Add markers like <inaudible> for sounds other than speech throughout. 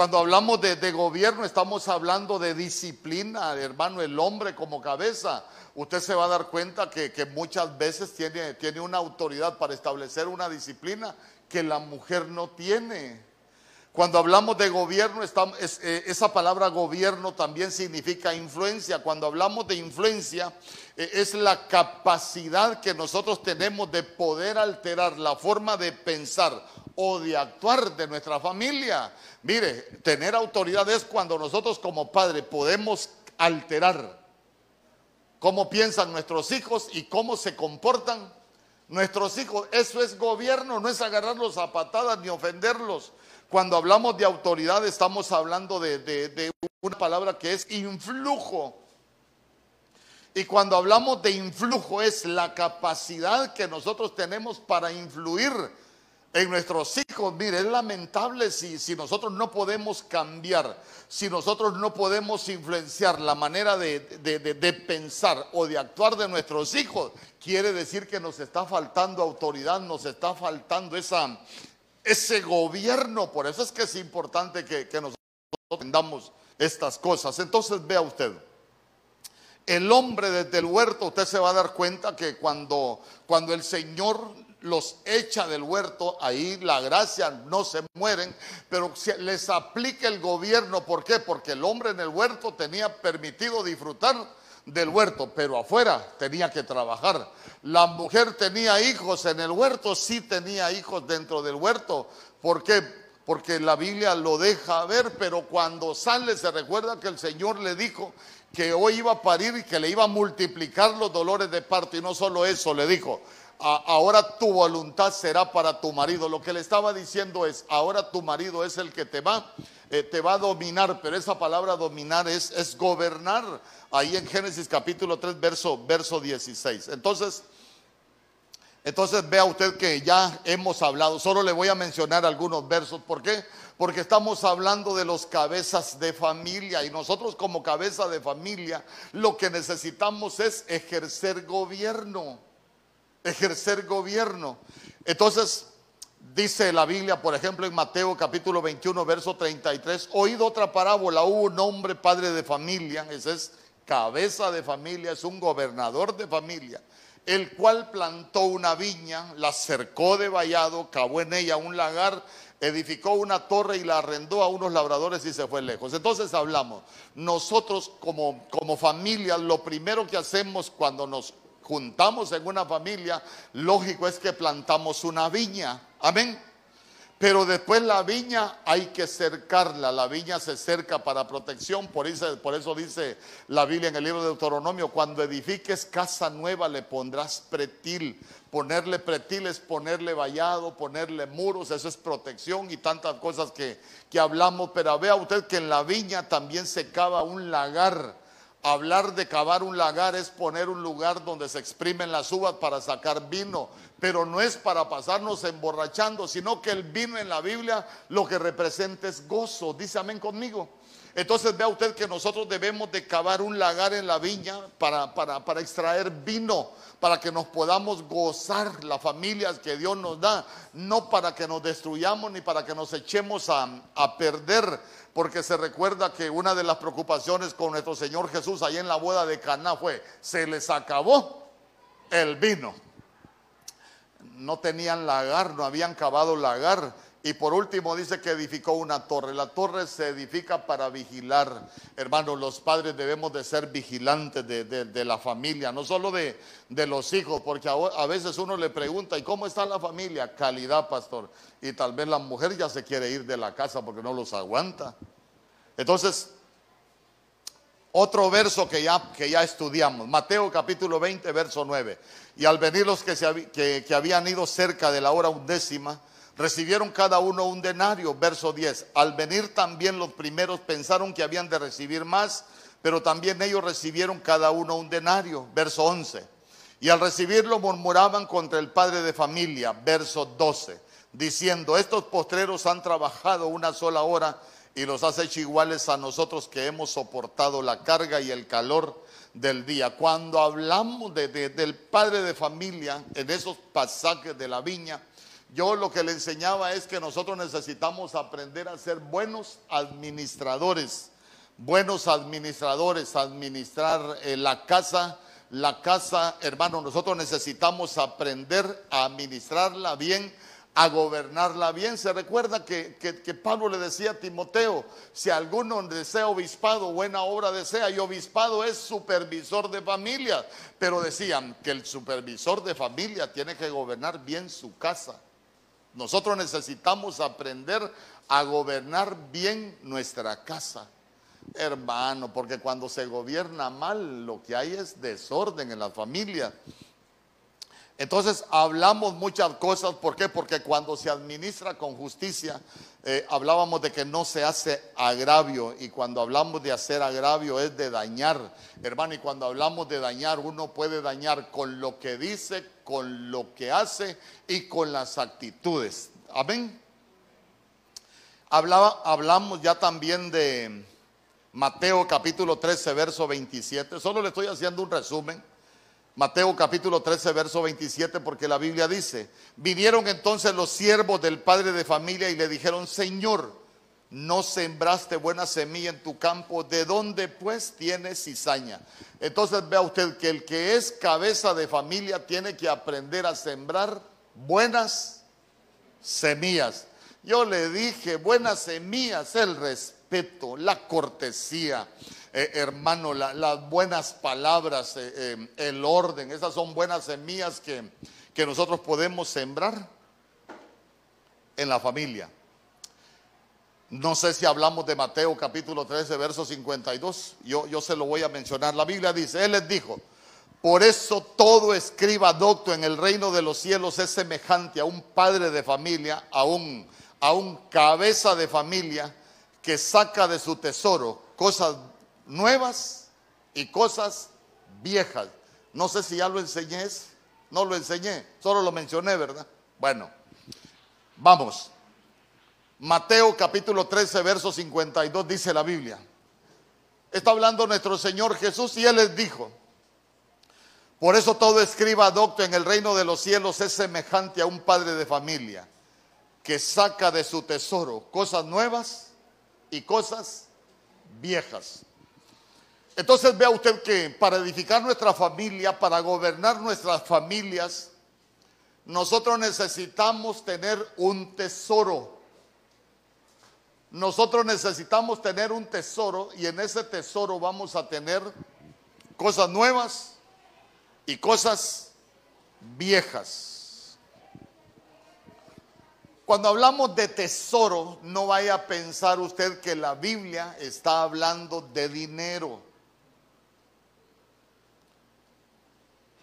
Cuando hablamos de, gobierno estamos hablando de disciplina, hermano, el hombre como cabeza. Usted se va a dar cuenta que, muchas veces tiene, tiene una autoridad para establecer una disciplina que la mujer no tiene. Cuando hablamos de gobierno, eh, esa palabra gobierno también significa influencia. Cuando hablamos de influencia, eh, es la capacidad que nosotros tenemos de poder alterar la forma de pensar o de actuar de nuestra familia. Mire, tener autoridad es cuando nosotros como padres podemos alterar cómo piensan nuestros hijos y cómo se comportan nuestros hijos. Eso es gobierno, no es agarrarlos a patadas ni ofenderlos. Cuando hablamos de autoridad estamos hablando de, una palabra que es influjo. Y cuando hablamos de influjo es la capacidad que nosotros tenemos para influir en nuestros hijos. Mire, es lamentable si, si, nosotros no podemos cambiar, si nosotros no podemos influenciar la manera de, de, pensar o de actuar de nuestros hijos. Quiere decir que nos está faltando autoridad, nos está faltando esa, ese gobierno. Por eso es que es importante que, nosotros entendamos estas cosas. Entonces vea usted. El hombre desde el huerto, usted se va a dar cuenta que cuando, cuando el Señor los echa del huerto, ahí la gracia no se mueren, pero les aplica el gobierno. ¿Por qué? Porque el hombre en el huerto tenía permitido disfrutar del huerto, pero afuera tenía que trabajar. La mujer tenía hijos en el huerto, sí tenía hijos dentro del huerto. ¿Por qué? Porque la Biblia lo deja ver, pero cuando sale se recuerda que el Señor le dijo que hoy iba a parir y que le iba a multiplicar los dolores de parto. Y no solo eso, le dijo, ahora tu voluntad será para tu marido. Lo que le estaba diciendo es, ahora tu marido es el que te va, eh, te va a dominar, pero esa palabra dominar es, es gobernar ahí en Génesis capítulo 3, verso, verso 16. Entonces, entonces vea usted que ya hemos hablado, solo le voy a mencionar algunos versos. ¿Por qué? Porque estamos hablando de los cabezas de familia y nosotros como cabeza de familia lo que necesitamos es ejercer gobierno, ejercer gobierno. Entonces, dice la Biblia, por ejemplo, en Mateo capítulo 21, verso 33, oído otra parábola, hubo un hombre padre de familia, ese es cabeza de familia, es un gobernador de familia, el cual plantó una viña, la cercó de vallado, cavó en ella un lagar, edificó una torre y la arrendó a unos labradores y se fue lejos. Entonces hablamos, nosotros como, como familia, lo primero que hacemos cuando nos juntamos en una familia, lógico es que plantamos una viña. Amén. Pero después la viña hay que cercarla, la viña se cerca para protección, por eso, dice la Biblia en el libro de Deuteronomio, cuando edifiques casa nueva le pondrás pretil, ponerle pretil es ponerle vallado, ponerle muros, eso es protección y tantas cosas que, que hablamos, pero vea usted que en la viña también se cava un lagar, Hablar de cavar un lagar es poner un lugar donde se exprimen las uvas para sacar vino, pero no es para pasarnos emborrachando, sino que el vino en la Biblia lo que representa es gozo. Dice amén conmigo. Entonces vea usted que nosotros debemos de cavar un lagar en la viña para, para, extraer vino, para que nos podamos gozar las familias que Dios nos da, no para que nos destruyamos ni para que nos echemos a, a perder porque se recuerda que una de las preocupaciones con nuestro Señor Jesús ahí en la boda de Caná fue, se les acabó el vino. No tenían lagar, no habían cavado lagar. Y por último dice que edificó una torre. La torre se edifica para vigilar. Hermanos, los padres debemos de ser vigilantes de, la familia, no solo de, los hijos, porque a, veces uno le pregunta, ¿y cómo está la familia? Calidad, pastor. Y tal vez la mujer ya se quiere ir de la casa porque no los aguanta. Entonces, otro verso que ya, que ya estudiamos, Mateo capítulo 20, verso 9. Y al venir los que, se, que, que habían ido cerca de la hora undécima, Recibieron cada uno un denario, verso 10. Al venir también los primeros pensaron que habían de recibir más, pero también ellos recibieron cada uno un denario, verso 11. Y al recibirlo murmuraban contra el padre de familia, verso 12, diciendo, estos postreros han trabajado una sola hora y los has hecho iguales a nosotros que hemos soportado la carga y el calor del día. Cuando hablamos del padre de familia, en esos pasajes de la viña, yo lo que le enseñaba es que nosotros necesitamos aprender a ser buenos administradores, buenos administradores, administrar eh, la casa, la casa, hermano, nosotros necesitamos aprender a administrarla bien, a gobernarla bien. Se recuerda que, que, Pablo le decía a Timoteo, si alguno desea obispado, buena obra desea, y obispado es supervisor de familia, pero decían que el supervisor de familia tiene que gobernar bien su casa. Nosotros necesitamos aprender a gobernar bien nuestra casa, hermano, porque cuando se gobierna mal lo que hay es desorden en la familia. Entonces hablamos muchas cosas, ¿por qué? Porque cuando se administra con justicia, eh, hablábamos de que no se hace agravio y cuando hablamos de hacer agravio es de dañar, hermano, y cuando hablamos de dañar, uno puede dañar con lo que dice, con lo que hace y con las actitudes. Amén. Hablaba, hablamos ya también de Mateo capítulo 13, verso 27, solo le estoy haciendo un resumen. Mateo capítulo 13, verso 27, porque la Biblia dice, vinieron entonces los siervos del padre de familia y le dijeron, Señor, no sembraste buena semilla en tu campo, ¿de dónde pues tienes cizaña? Entonces vea usted que el que es cabeza de familia tiene que aprender a sembrar buenas semillas. Yo le dije, buenas semillas, el respeto, la cortesía, eh, hermano, las buenas palabras, eh, eh, el orden, esas son buenas semillas que, que nosotros podemos sembrar en la familia. No sé si hablamos de Mateo capítulo 13, verso 52. Yo, yo se lo voy a mencionar. La Biblia dice, Él les dijo, por eso todo escriba docto en el reino de los cielos es semejante a un padre de familia, a un, a un cabeza de familia que saca de su tesoro cosas nuevas y cosas viejas. No sé si ya lo enseñé, no lo enseñé, solo lo mencioné, ¿verdad? Bueno, vamos. Mateo capítulo 13, verso 52 dice la Biblia. Está hablando nuestro Señor Jesús y Él les dijo, por eso todo escriba docto en el reino de los cielos es semejante a un padre de familia que saca de su tesoro cosas nuevas y cosas viejas. Entonces vea usted que para edificar nuestra familia, para gobernar nuestras familias, nosotros necesitamos tener un tesoro. Nosotros necesitamos tener un tesoro y en ese tesoro vamos a tener cosas nuevas y cosas viejas. Cuando hablamos de tesoro, no vaya a pensar usted que la Biblia está hablando de dinero.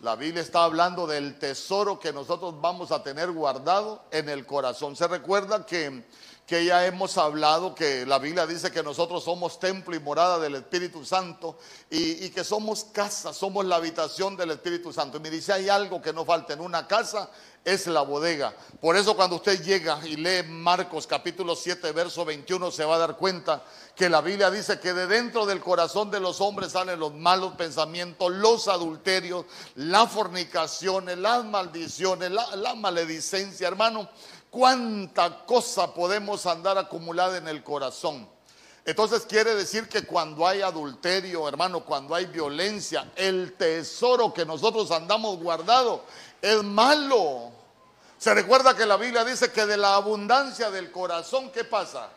La Biblia está hablando del tesoro que nosotros vamos a tener guardado en el corazón. Se recuerda que, que ya hemos hablado que la Biblia dice que nosotros somos templo y morada del Espíritu Santo y, que somos casa, somos la habitación del Espíritu Santo. Y me dice, hay algo que no falta en una casa, es la bodega. Por eso cuando usted llega y lee Marcos capítulo 7, verso 21, se va a dar cuenta que la Biblia dice que de dentro del corazón de los hombres salen los malos pensamientos, los adulterios, las fornicaciones, las maldiciones, la, la maledicencia. Hermano, cuánta cosa podemos andar acumulada en el corazón. Entonces quiere decir que cuando hay adulterio, hermano, cuando hay violencia, el tesoro que nosotros andamos guardado es malo. Se recuerda que la Biblia dice que de la abundancia del corazón, ¿qué pasa?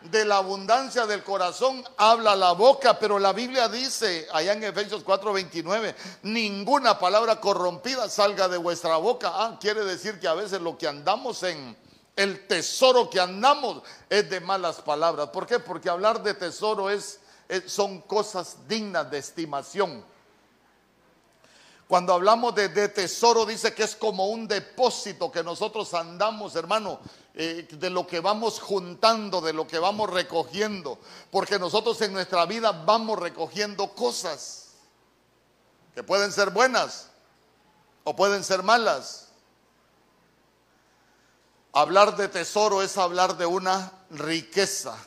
De la abundancia del corazón habla la boca, pero la Biblia dice allá en Efesios 4:29, ninguna palabra corrompida salga de vuestra boca. Ah, quiere decir que a veces lo que andamos en, el tesoro que andamos es de malas palabras. ¿Por qué? Porque hablar de tesoro es, son cosas dignas de estimación. Cuando hablamos de, tesoro, dice que es como un depósito que nosotros andamos, hermano, eh, de lo que vamos juntando, de lo que vamos recogiendo. Porque nosotros en nuestra vida vamos recogiendo cosas que pueden ser buenas o pueden ser malas. Hablar de tesoro es hablar de una riqueza.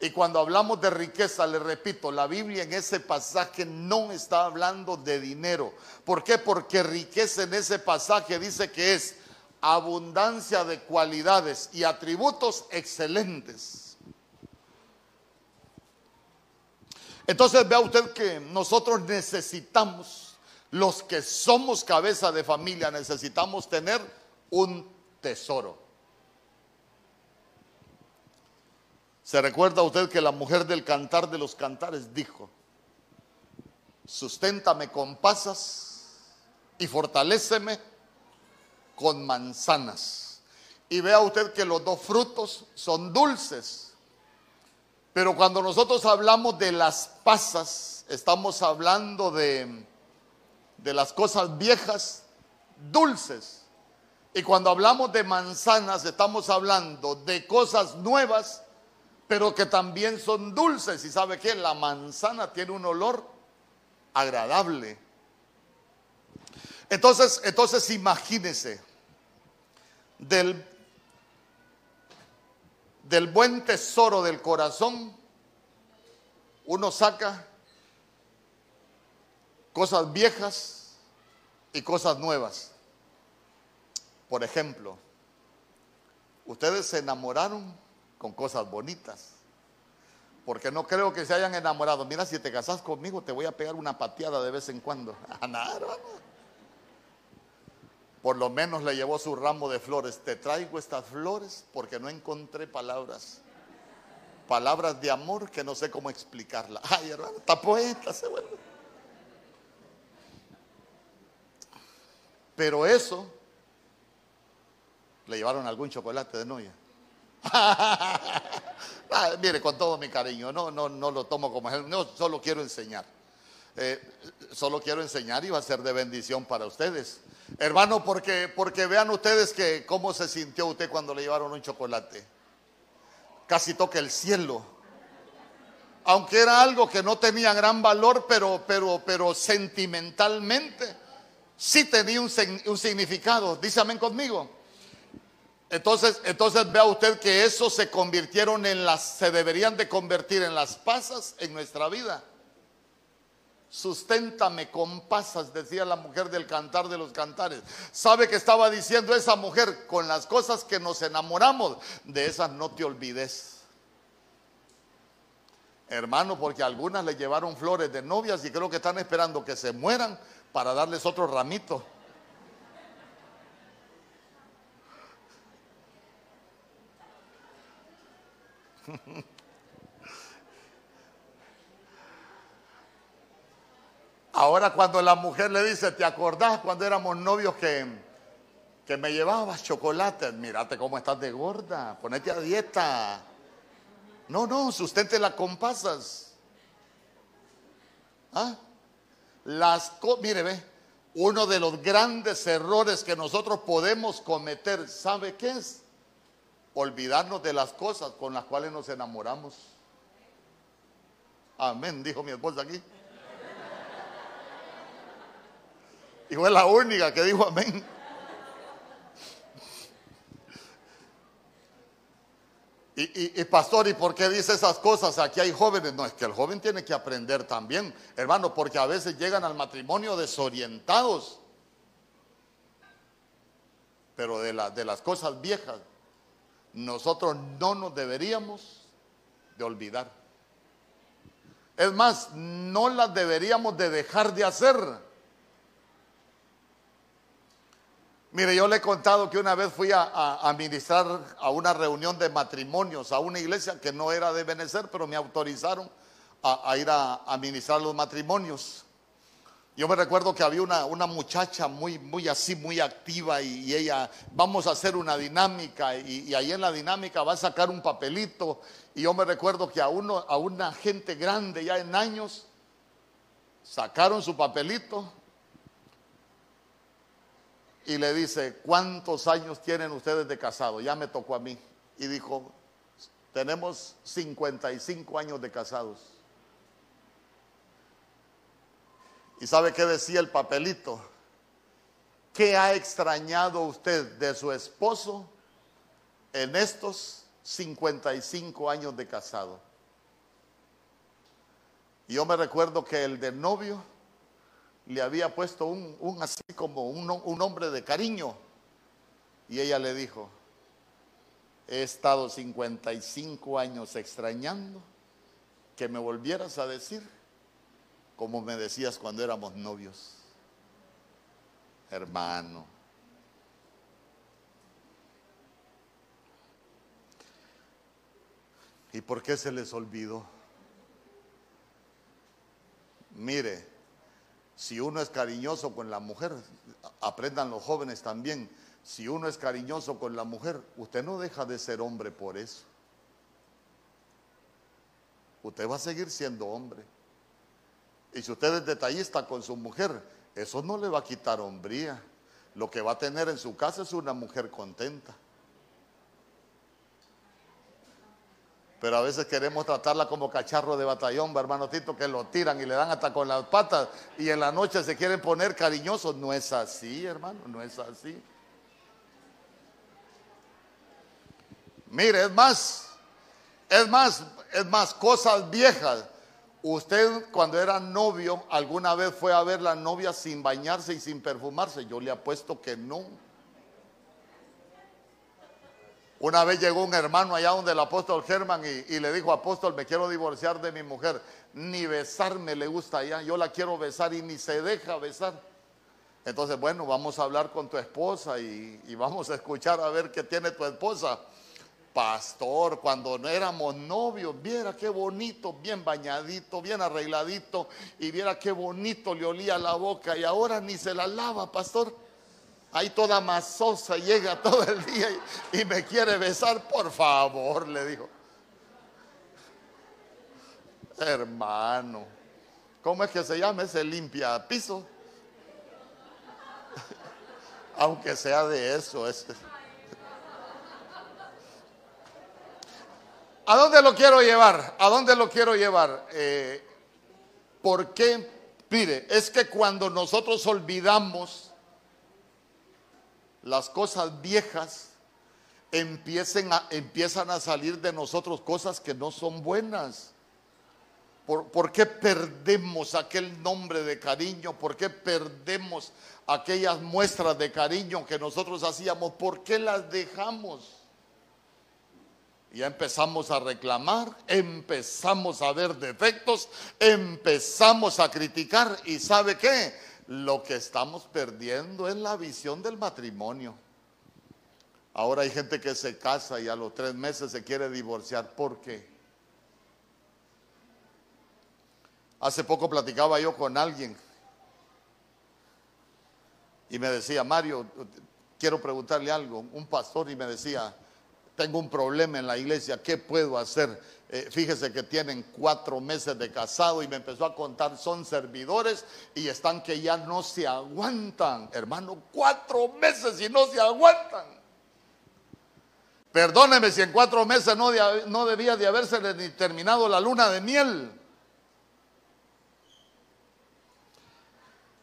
Y cuando hablamos de riqueza, le repito, la Biblia en ese pasaje no está hablando de dinero. ¿Por qué? Porque riqueza en ese pasaje dice que es abundancia de cualidades y atributos excelentes. Entonces vea usted que nosotros necesitamos, los que somos cabeza de familia, necesitamos tener un tesoro. ¿Se recuerda usted que la mujer del cantar de los cantares dijo, susténtame con pasas y fortaléceme con manzanas? Y vea usted que los dos frutos son dulces. Pero cuando nosotros hablamos de las pasas, estamos hablando de, de las cosas viejas, dulces. Y cuando hablamos de manzanas, estamos hablando de cosas nuevas, pero que también son dulces. ¿Y sabe qué? La manzana tiene un olor agradable. Entonces, entonces imagínese del, del buen tesoro del corazón, uno saca cosas viejas y cosas nuevas. Por ejemplo, ustedes se enamoraron con cosas bonitas. Porque no creo que se hayan enamorado. Mira, si te casas conmigo, te voy a pegar una pateada de vez en cuando. <laughs> Por lo menos le llevó su ramo de flores. Te traigo estas flores porque no encontré palabras. Palabras de amor que no sé cómo explicarla. Ay, hermano, está poeta se vuelve. Pero eso le llevaron algún chocolate de novia. <laughs> Ah, mire, con todo mi cariño, no, no, no lo tomo como ejemplo, no, solo quiero enseñar. Eh, solo quiero enseñar y va a ser de bendición para ustedes. Hermano, porque, porque vean ustedes que cómo se sintió usted cuando le llevaron un chocolate. Casi toca el cielo. Aunque era algo que no tenía gran valor, pero, pero, pero sentimentalmente sí tenía un, un significado. Dice amén conmigo. Entonces, entonces vea usted que eso se convirtieron en las, se deberían de convertir en las pasas en nuestra vida. Susténtame con pasas, decía la mujer del cantar de los cantares. ¿Sabe que estaba diciendo esa mujer? Con las cosas que nos enamoramos, de esas no te olvides. Hermano, porque algunas le llevaron flores de novias y creo que están esperando que se mueran para darles otro ramito. <laughs> Ahora cuando la mujer le dice, ¿te acordás cuando éramos novios que, que me llevabas chocolate? Mírate cómo estás de gorda, ponete a dieta. No, no, la con pasas. ¿Ah? Las mire, ve, uno de los grandes errores que nosotros podemos cometer, ¿sabe qué es? olvidarnos de las cosas con las cuales nos enamoramos. Amén, dijo mi esposa aquí. Y fue la única que dijo amén. Y, y, pastor, ¿y por qué dice esas cosas? Aquí hay jóvenes. No, es que el joven tiene que aprender también, hermano, porque a veces llegan al matrimonio desorientados. Pero de, de las cosas viejas nosotros no nos deberíamos de olvidar. Es más, no las deberíamos de dejar de hacer. Mire, yo le he contado que una vez fui a, ministrar a una reunión de matrimonios a una iglesia que no era de Benecer, pero me autorizaron a, ir a, a ministrar los matrimonios. Yo me recuerdo que había una, muchacha muy, muy así, muy activa y, ella, vamos a hacer una dinámica y, ahí en la dinámica va a sacar un papelito. Y yo me recuerdo que a, uno, a una gente grande ya en años sacaron su papelito y le dice, ¿cuántos años tienen ustedes de casado? Ya me tocó a mí. Y dijo, tenemos 55 años de casados. ¿Y sabe qué decía el papelito? ¿Qué ha extrañado usted de su esposo en estos 55 años de casado? Yo me recuerdo que el de novio le había puesto un, así como un, un, hombre de cariño. Y ella le dijo, he estado 55 años extrañando que me volvieras a decir como me decías cuando éramos novios. Hermano. ¿Y por qué se les olvidó? Mire, si uno es cariñoso con la mujer, aprendan los jóvenes también, si uno es cariñoso con la mujer, usted no deja de ser hombre por eso. Usted va a seguir siendo hombre. Y si usted es detallista con su mujer, eso no le va a quitar hombría. Lo que va a tener en su casa es una mujer contenta. Pero a veces queremos tratarla como cacharro de batallón, hermano Tito, que lo tiran y le dan hasta con las patas y en la noche se quieren poner cariñosos. No es así, hermano, no es así. Mire, es más, es más, es más, cosas viejas. Usted cuando era novio, alguna vez fue a ver la novia sin bañarse y sin perfumarse. Yo le apuesto que no. Una vez llegó un hermano allá donde el apóstol Germán y, le dijo, apóstol, me quiero divorciar de mi mujer. Ni besarme le gusta allá. Yo la quiero besar y ni se deja besar. Entonces, bueno, vamos a hablar con tu esposa y, y vamos a escuchar a ver qué tiene tu esposa pastor, cuando éramos novios, viera qué bonito, bien bañadito, bien arregladito, y viera qué bonito le olía la boca, y ahora ni se la lava, pastor. Ahí toda masosa llega todo el día y, me quiere besar, por favor, le dijo. Hermano, ¿cómo es que se llama ese limpia piso? <laughs> Aunque sea de eso, ese. ¿A dónde lo quiero llevar? ¿A dónde lo quiero llevar? Eh, ¿Por qué? Mire, es que cuando nosotros olvidamos las cosas viejas, empiecen a, empiezan a salir de nosotros cosas que no son buenas. ¿Por, ¿Por, qué perdemos aquel nombre de cariño? ¿Por qué perdemos aquellas muestras de cariño que nosotros hacíamos? ¿Por qué las dejamos? Ya empezamos a reclamar, empezamos a ver defectos, empezamos a criticar y ¿sabe qué? Lo que estamos perdiendo es la visión del matrimonio. Ahora hay gente que se casa y a los tres meses se quiere divorciar. ¿Por qué? Hace poco platicaba yo con alguien y me decía, Mario, quiero preguntarle algo. Un pastor y me decía, tengo un problema en la iglesia, ¿qué puedo hacer? Eh, fíjese que tienen cuatro meses de casado y me empezó a contar, son servidores y están que ya no se aguantan, hermano, cuatro meses y no se aguantan. Perdóneme si en cuatro meses no, debía de haberse ni terminado la luna de miel.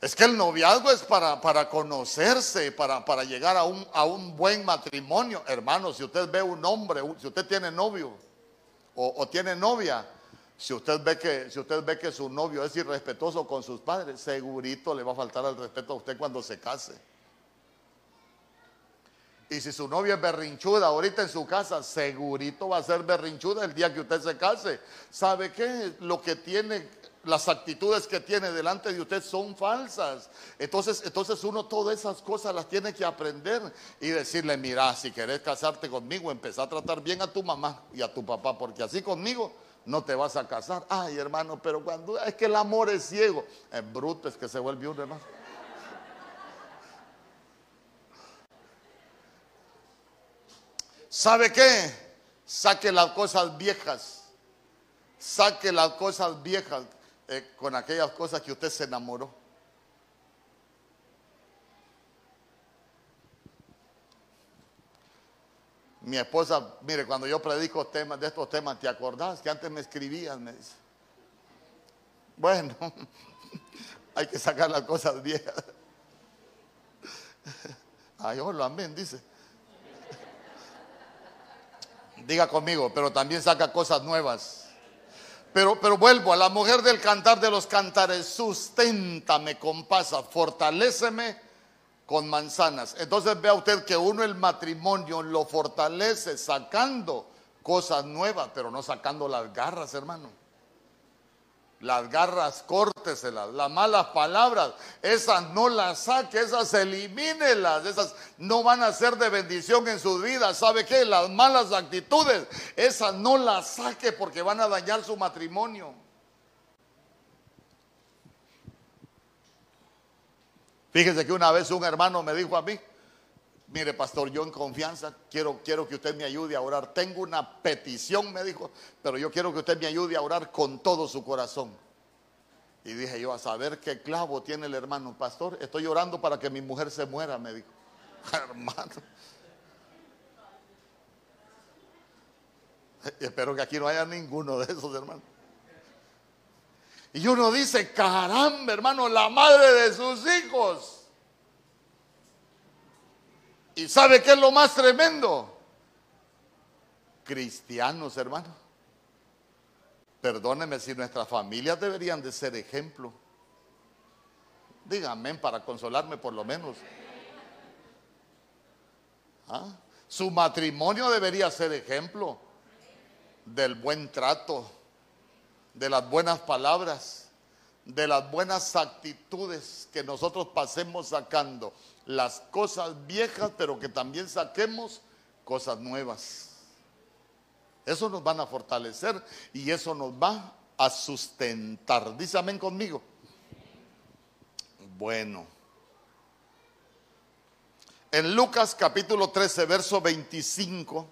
Es que el noviazgo es para, para conocerse, para, para llegar a un, a un, buen matrimonio. Hermano, si usted ve un hombre, si usted tiene novio o, tiene novia, si usted, ve que, si usted ve que su novio es irrespetuoso con sus padres, segurito le va a faltar el respeto a usted cuando se case. Y si su novia es berrinchuda ahorita en su casa, segurito va a ser berrinchuda el día que usted se case. ¿Sabe qué? Lo que tiene las actitudes que tiene delante de usted son falsas. Entonces, entonces uno todas esas cosas las tiene que aprender y decirle, mira, si querés casarte conmigo, empezá a tratar bien a tu mamá y a tu papá, porque así conmigo no te vas a casar. Ay, hermano, pero cuando es que el amor es ciego, es bruto, es que se vuelve un hermano. ¿Sabe qué? Saque las cosas viejas. Saque las cosas viejas. Eh, con aquellas cosas que usted se enamoró. Mi esposa, mire, cuando yo predico temas de estos temas, ¿te acordás que antes me escribían? Me dice. Bueno, <laughs> hay que sacar las cosas viejas. <laughs> Ay, lo amén, dice. Diga conmigo, pero también saca cosas nuevas. Pero, pero vuelvo a la mujer del cantar de los cantares, susténtame con paz, fortaléceme con manzanas. Entonces vea usted que uno el matrimonio lo fortalece sacando cosas nuevas, pero no sacando las garras, hermano. Las garras, córteselas, las malas palabras, esas no las saque, esas elimínelas, esas no van a ser de bendición en su vida. ¿Sabe qué? Las malas actitudes, esas no las saque porque van a dañar su matrimonio. Fíjese que una vez un hermano me dijo a mí, mire pastor, yo en confianza quiero, quiero que usted me ayude a orar. Tengo una petición, me dijo, pero yo quiero que usted me ayude a orar con todo su corazón. Y dije yo, a saber qué clavo tiene el hermano, pastor, estoy orando para que mi mujer se muera, me dijo. <laughs> hermano. Espero que aquí no haya ninguno de esos, hermanos. Y uno dice, caramba, hermano, la madre de sus hijos. ¿Y sabe qué es lo más tremendo? Cristianos, hermano. Perdóneme si nuestras familias deberían de ser ejemplo. Díganme para consolarme por lo menos. ¿Ah? Su matrimonio debería ser ejemplo del buen trato, de las buenas palabras, de las buenas actitudes que nosotros pasemos sacando las cosas viejas, pero que también saquemos cosas nuevas. Eso nos van a fortalecer y eso nos va a sustentar. Dice amén conmigo. Bueno. En Lucas capítulo 13, verso 25.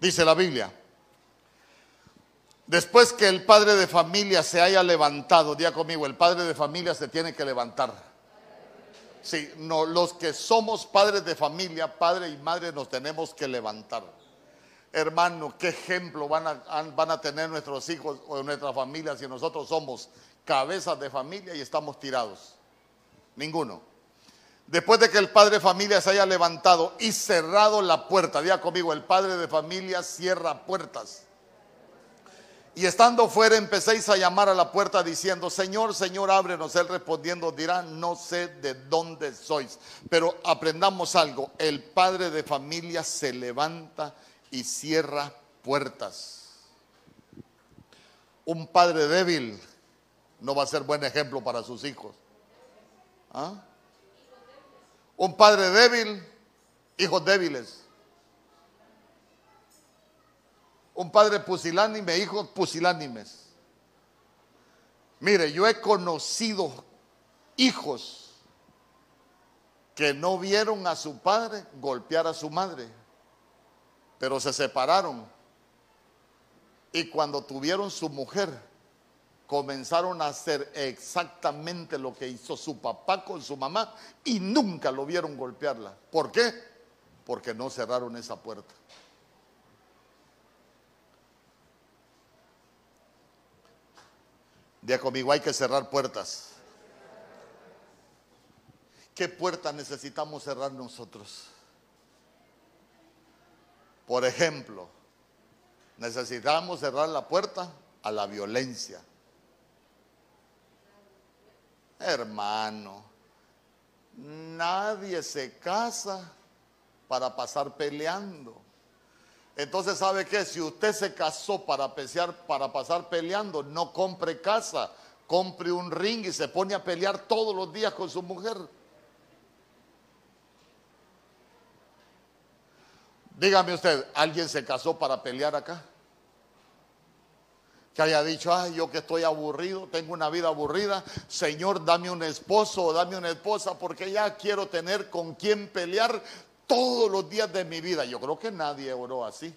Dice la Biblia. Después que el padre de familia se haya levantado, día conmigo, el padre de familia se tiene que levantar. Sí, no, los que somos padres de familia, padre y madre, nos tenemos que levantar. Hermano, ¿qué ejemplo van a, van a tener nuestros hijos o nuestra familia si nosotros somos cabezas de familia y estamos tirados? Ninguno. Después de que el padre de familia se haya levantado y cerrado la puerta, diga conmigo, el padre de familia cierra puertas. Y estando fuera empecéis a llamar a la puerta diciendo, Señor, Señor, ábrenos. Él respondiendo dirá, no sé de dónde sois. Pero aprendamos algo, el padre de familia se levanta y cierra puertas. Un padre débil no va a ser buen ejemplo para sus hijos. ¿Ah? Un padre débil, hijos débiles. Un padre pusilánime, hijos pusilánimes. Mire, yo he conocido hijos que no vieron a su padre golpear a su madre, pero se separaron. Y cuando tuvieron su mujer, comenzaron a hacer exactamente lo que hizo su papá con su mamá y nunca lo vieron golpearla. ¿Por qué? Porque no cerraron esa puerta. Día conmigo, hay que cerrar puertas. ¿Qué puerta necesitamos cerrar nosotros? Por ejemplo, necesitamos cerrar la puerta a la violencia. Hermano, nadie se casa para pasar peleando. Entonces, ¿sabe qué? Si usted se casó para, para pasar peleando, no compre casa, compre un ring y se pone a pelear todos los días con su mujer. Dígame usted, ¿alguien se casó para pelear acá? Que haya dicho, ay, yo que estoy aburrido, tengo una vida aburrida, Señor, dame un esposo o dame una esposa porque ya quiero tener con quien pelear todos los días de mi vida. Yo creo que nadie oró así.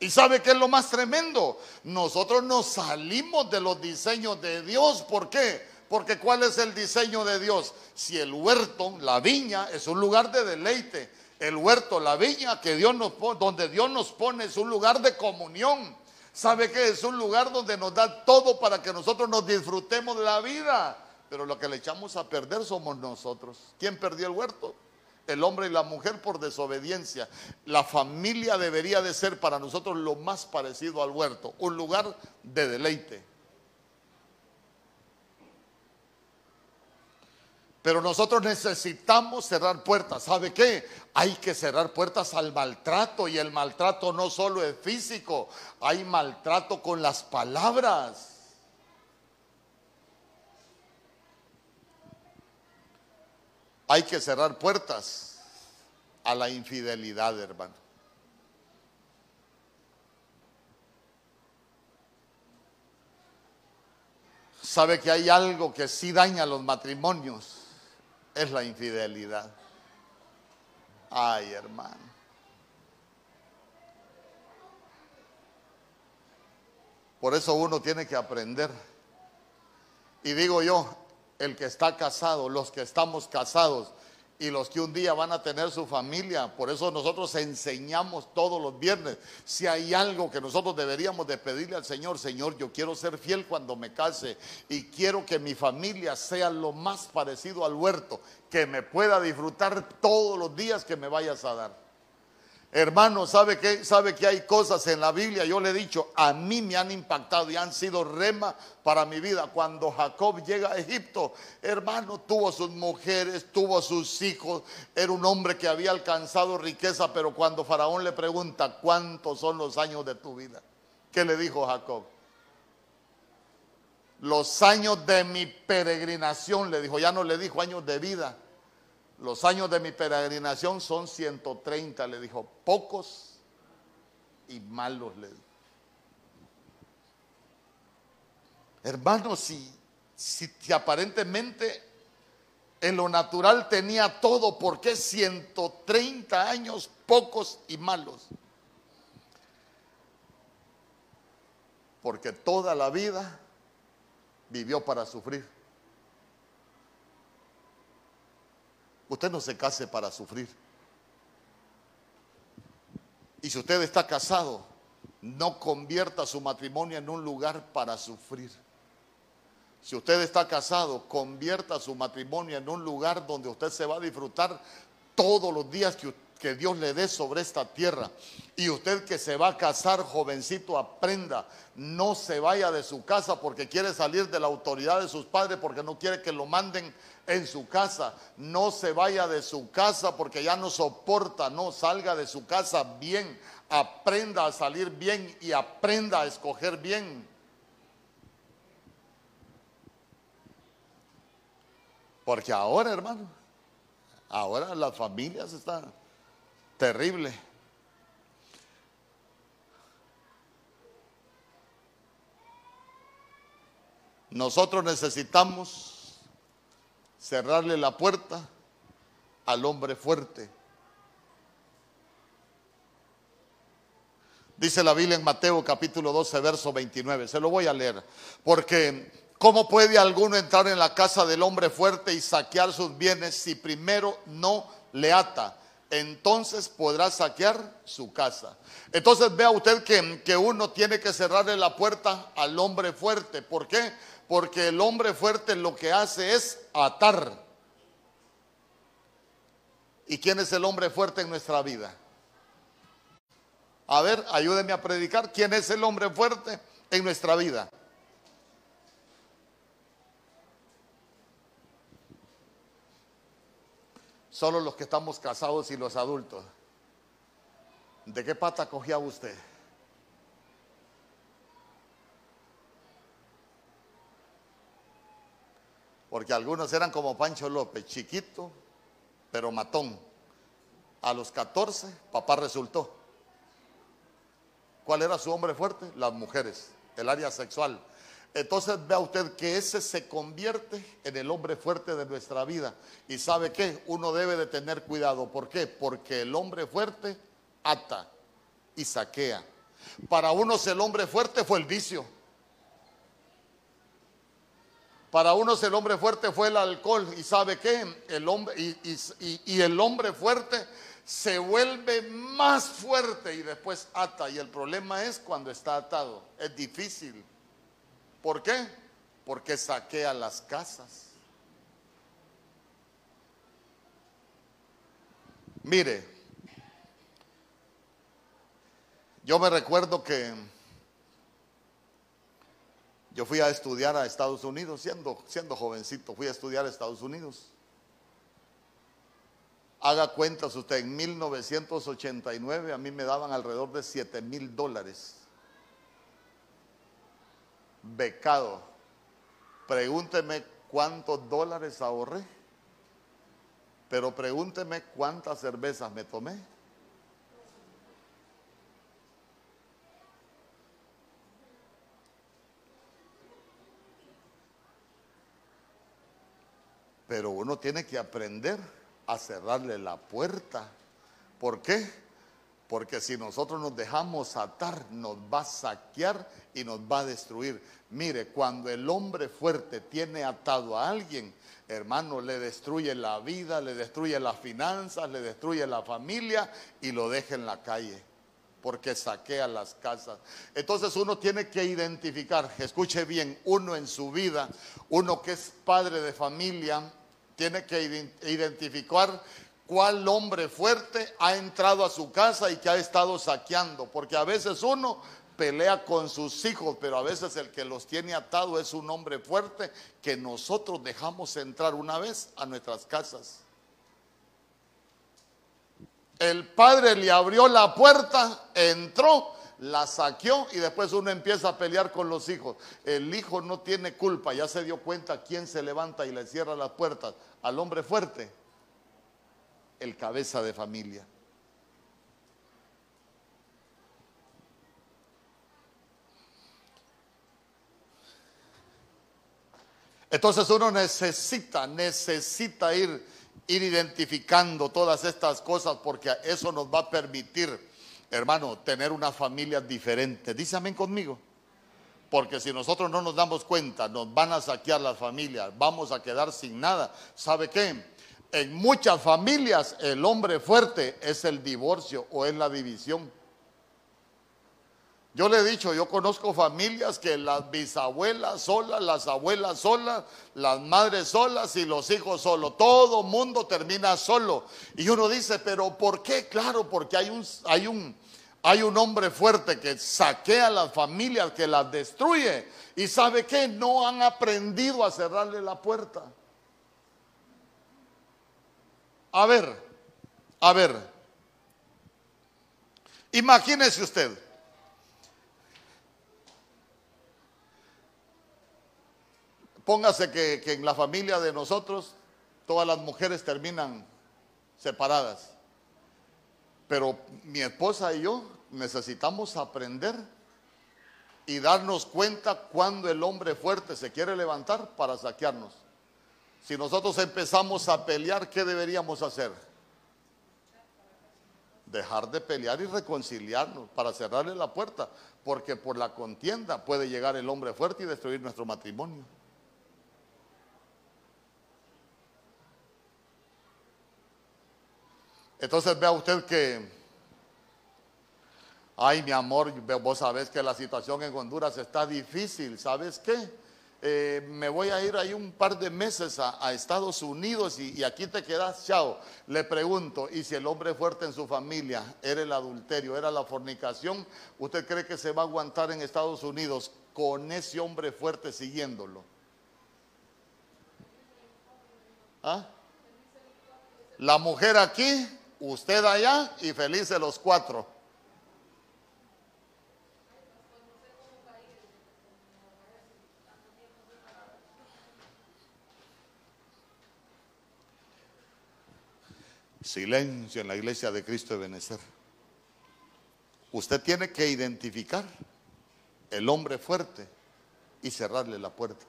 ¿Y sabe qué es lo más tremendo? Nosotros nos salimos de los diseños de Dios. ¿Por qué? Porque ¿cuál es el diseño de Dios? Si el huerto, la viña, es un lugar de deleite, el huerto, la viña que Dios nos donde Dios nos pone es un lugar de comunión ¿Sabe qué? Es un lugar donde nos da todo para que nosotros nos disfrutemos de la vida. Pero lo que le echamos a perder somos nosotros. ¿Quién perdió el huerto? El hombre y la mujer por desobediencia. La familia debería de ser para nosotros lo más parecido al huerto, un lugar de deleite. Pero nosotros necesitamos cerrar puertas. ¿Sabe qué? Hay que cerrar puertas al maltrato y el maltrato no solo es físico, hay maltrato con las palabras. Hay que cerrar puertas a la infidelidad, hermano. Sabe que hay algo que sí daña los matrimonios es la infidelidad. Ay, hermano. Por eso uno tiene que aprender. Y digo yo, el que está casado, los que estamos casados, y los que un día van a tener su familia. Por eso nosotros enseñamos todos los viernes. Si hay algo que nosotros deberíamos de pedirle al Señor, Señor, yo quiero ser fiel cuando me case y quiero que mi familia sea lo más parecido al huerto, que me pueda disfrutar todos los días que me vayas a dar. Hermano, ¿sabe que, ¿sabe que hay cosas en la Biblia? Yo le he dicho, a mí me han impactado y han sido rema para mi vida. Cuando Jacob llega a Egipto, hermano, tuvo sus mujeres, tuvo sus hijos, era un hombre que había alcanzado riqueza, pero cuando Faraón le pregunta, ¿cuántos son los años de tu vida? ¿Qué le dijo Jacob? Los años de mi peregrinación, le dijo, ya no le dijo años de vida los años de mi peregrinación son 130, le dijo, pocos y malos, le dijo. Hermano, si, si aparentemente en lo natural tenía todo, ¿por qué 130 años pocos y malos? Porque toda la vida vivió para sufrir. Usted no se case para sufrir. Y si usted está casado, no convierta su matrimonio en un lugar para sufrir. Si usted está casado, convierta su matrimonio en un lugar donde usted se va a disfrutar todos los días que, Dios le dé sobre esta tierra. Y usted que se va a casar, jovencito, aprenda, no se vaya de su casa porque quiere salir de la autoridad de sus padres, porque no quiere que lo manden en su casa. No se vaya de su casa porque ya no soporta, no salga de su casa bien. Aprenda a salir bien y aprenda a escoger bien. Porque ahora, hermano, ahora las familias están terribles. Nosotros necesitamos cerrarle la puerta al hombre fuerte. Dice la Biblia en Mateo capítulo 12, verso 29. Se lo voy a leer. Porque, ¿cómo puede alguno entrar en la casa del hombre fuerte y saquear sus bienes si primero no le ata? Entonces podrá saquear su casa. Entonces vea usted que, que uno tiene que cerrarle la puerta al hombre fuerte. ¿Por qué? Porque el hombre fuerte lo que hace es atar. ¿Y quién es el hombre fuerte en nuestra vida? A ver, ayúdeme a predicar. ¿Quién es el hombre fuerte en nuestra vida? Solo los que estamos casados y los adultos. ¿De qué pata cogía usted? Porque algunos eran como Pancho López, chiquito, pero matón. A los 14, papá resultó. ¿Cuál era su hombre fuerte? Las mujeres, el área sexual. Entonces vea usted que ese se convierte en el hombre fuerte de nuestra vida. Y sabe qué, uno debe de tener cuidado. ¿Por qué? Porque el hombre fuerte ata y saquea. Para unos el hombre fuerte fue el vicio. Para unos el hombre fuerte fue el alcohol y sabe qué, el hombre y, y el hombre fuerte se vuelve más fuerte y después ata. Y el problema es cuando está atado. Es difícil. ¿Por qué? Porque saquea las casas. Mire, yo me recuerdo que yo fui a estudiar a Estados Unidos, siendo, siendo jovencito, fui a estudiar a Estados Unidos. Haga cuentas usted, en 1989 a mí me daban alrededor de 7 mil dólares. Becado. Pregúnteme cuántos dólares ahorré. Pero pregúnteme cuántas cervezas me tomé. Pero uno tiene que aprender a cerrarle la puerta. ¿Por qué? Porque si nosotros nos dejamos atar, nos va a saquear y nos va a destruir. Mire, cuando el hombre fuerte tiene atado a alguien, hermano, le destruye la vida, le destruye las finanzas, le destruye la familia y lo deja en la calle porque saquea las casas. Entonces uno tiene que identificar, escuche bien, uno en su vida, uno que es padre de familia, tiene que identificar cuál hombre fuerte ha entrado a su casa y que ha estado saqueando, porque a veces uno pelea con sus hijos, pero a veces el que los tiene atado es un hombre fuerte que nosotros dejamos entrar una vez a nuestras casas. El padre le abrió la puerta, entró, la saqueó y después uno empieza a pelear con los hijos. El hijo no tiene culpa, ya se dio cuenta quién se levanta y le cierra las puertas al hombre fuerte, el cabeza de familia. Entonces uno necesita, necesita ir, ir identificando todas estas cosas porque eso nos va a permitir, hermano, tener una familia diferente. Dice amén conmigo. Porque si nosotros no nos damos cuenta, nos van a saquear las familias, vamos a quedar sin nada. ¿Sabe qué? En muchas familias el hombre fuerte es el divorcio o es la división. Yo le he dicho, yo conozco familias que las bisabuelas solas, las abuelas solas, las madres solas y los hijos solos. Todo mundo termina solo. Y uno dice, pero ¿por qué? Claro, porque hay un, hay un, hay un hombre fuerte que saquea a las familias, que las destruye. Y sabe que no han aprendido a cerrarle la puerta. A ver, a ver. Imagínese usted Póngase que, en la familia de nosotros todas las mujeres terminan separadas. Pero mi esposa y yo necesitamos aprender y darnos cuenta cuando el hombre fuerte se quiere levantar para saquearnos. Si nosotros empezamos a pelear, ¿qué deberíamos hacer? Dejar de pelear y reconciliarnos para cerrarle la puerta, porque por la contienda puede llegar el hombre fuerte y destruir nuestro matrimonio. Entonces vea usted que, ay mi amor, vos sabés que la situación en Honduras está difícil, ¿sabes qué? Eh, me voy a ir ahí un par de meses a, Estados Unidos y, y, aquí te quedas, chao. Le pregunto, ¿y si el hombre fuerte en su familia era el adulterio, era la fornicación? ¿Usted cree que se va a aguantar en Estados Unidos con ese hombre fuerte siguiéndolo? ¿Ah? La mujer aquí usted allá y felices los cuatro. Silencio en la iglesia de Cristo de Benecer. Usted tiene que identificar el hombre fuerte y cerrarle la puerta.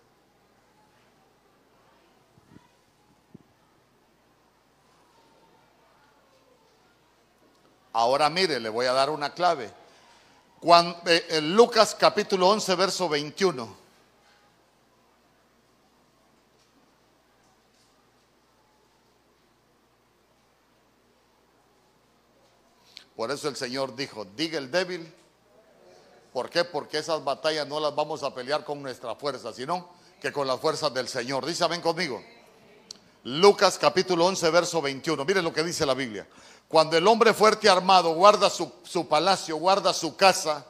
Ahora mire, le voy a dar una clave. Cuando, eh, en Lucas capítulo 11, verso 21. Por eso el Señor dijo, diga el débil. ¿Por qué? Porque esas batallas no las vamos a pelear con nuestra fuerza, sino que con las fuerzas del Señor. Dice, ven conmigo. Lucas capítulo 11, verso 21. Miren lo que dice la Biblia. Cuando el hombre fuerte armado guarda su, su palacio, guarda su casa,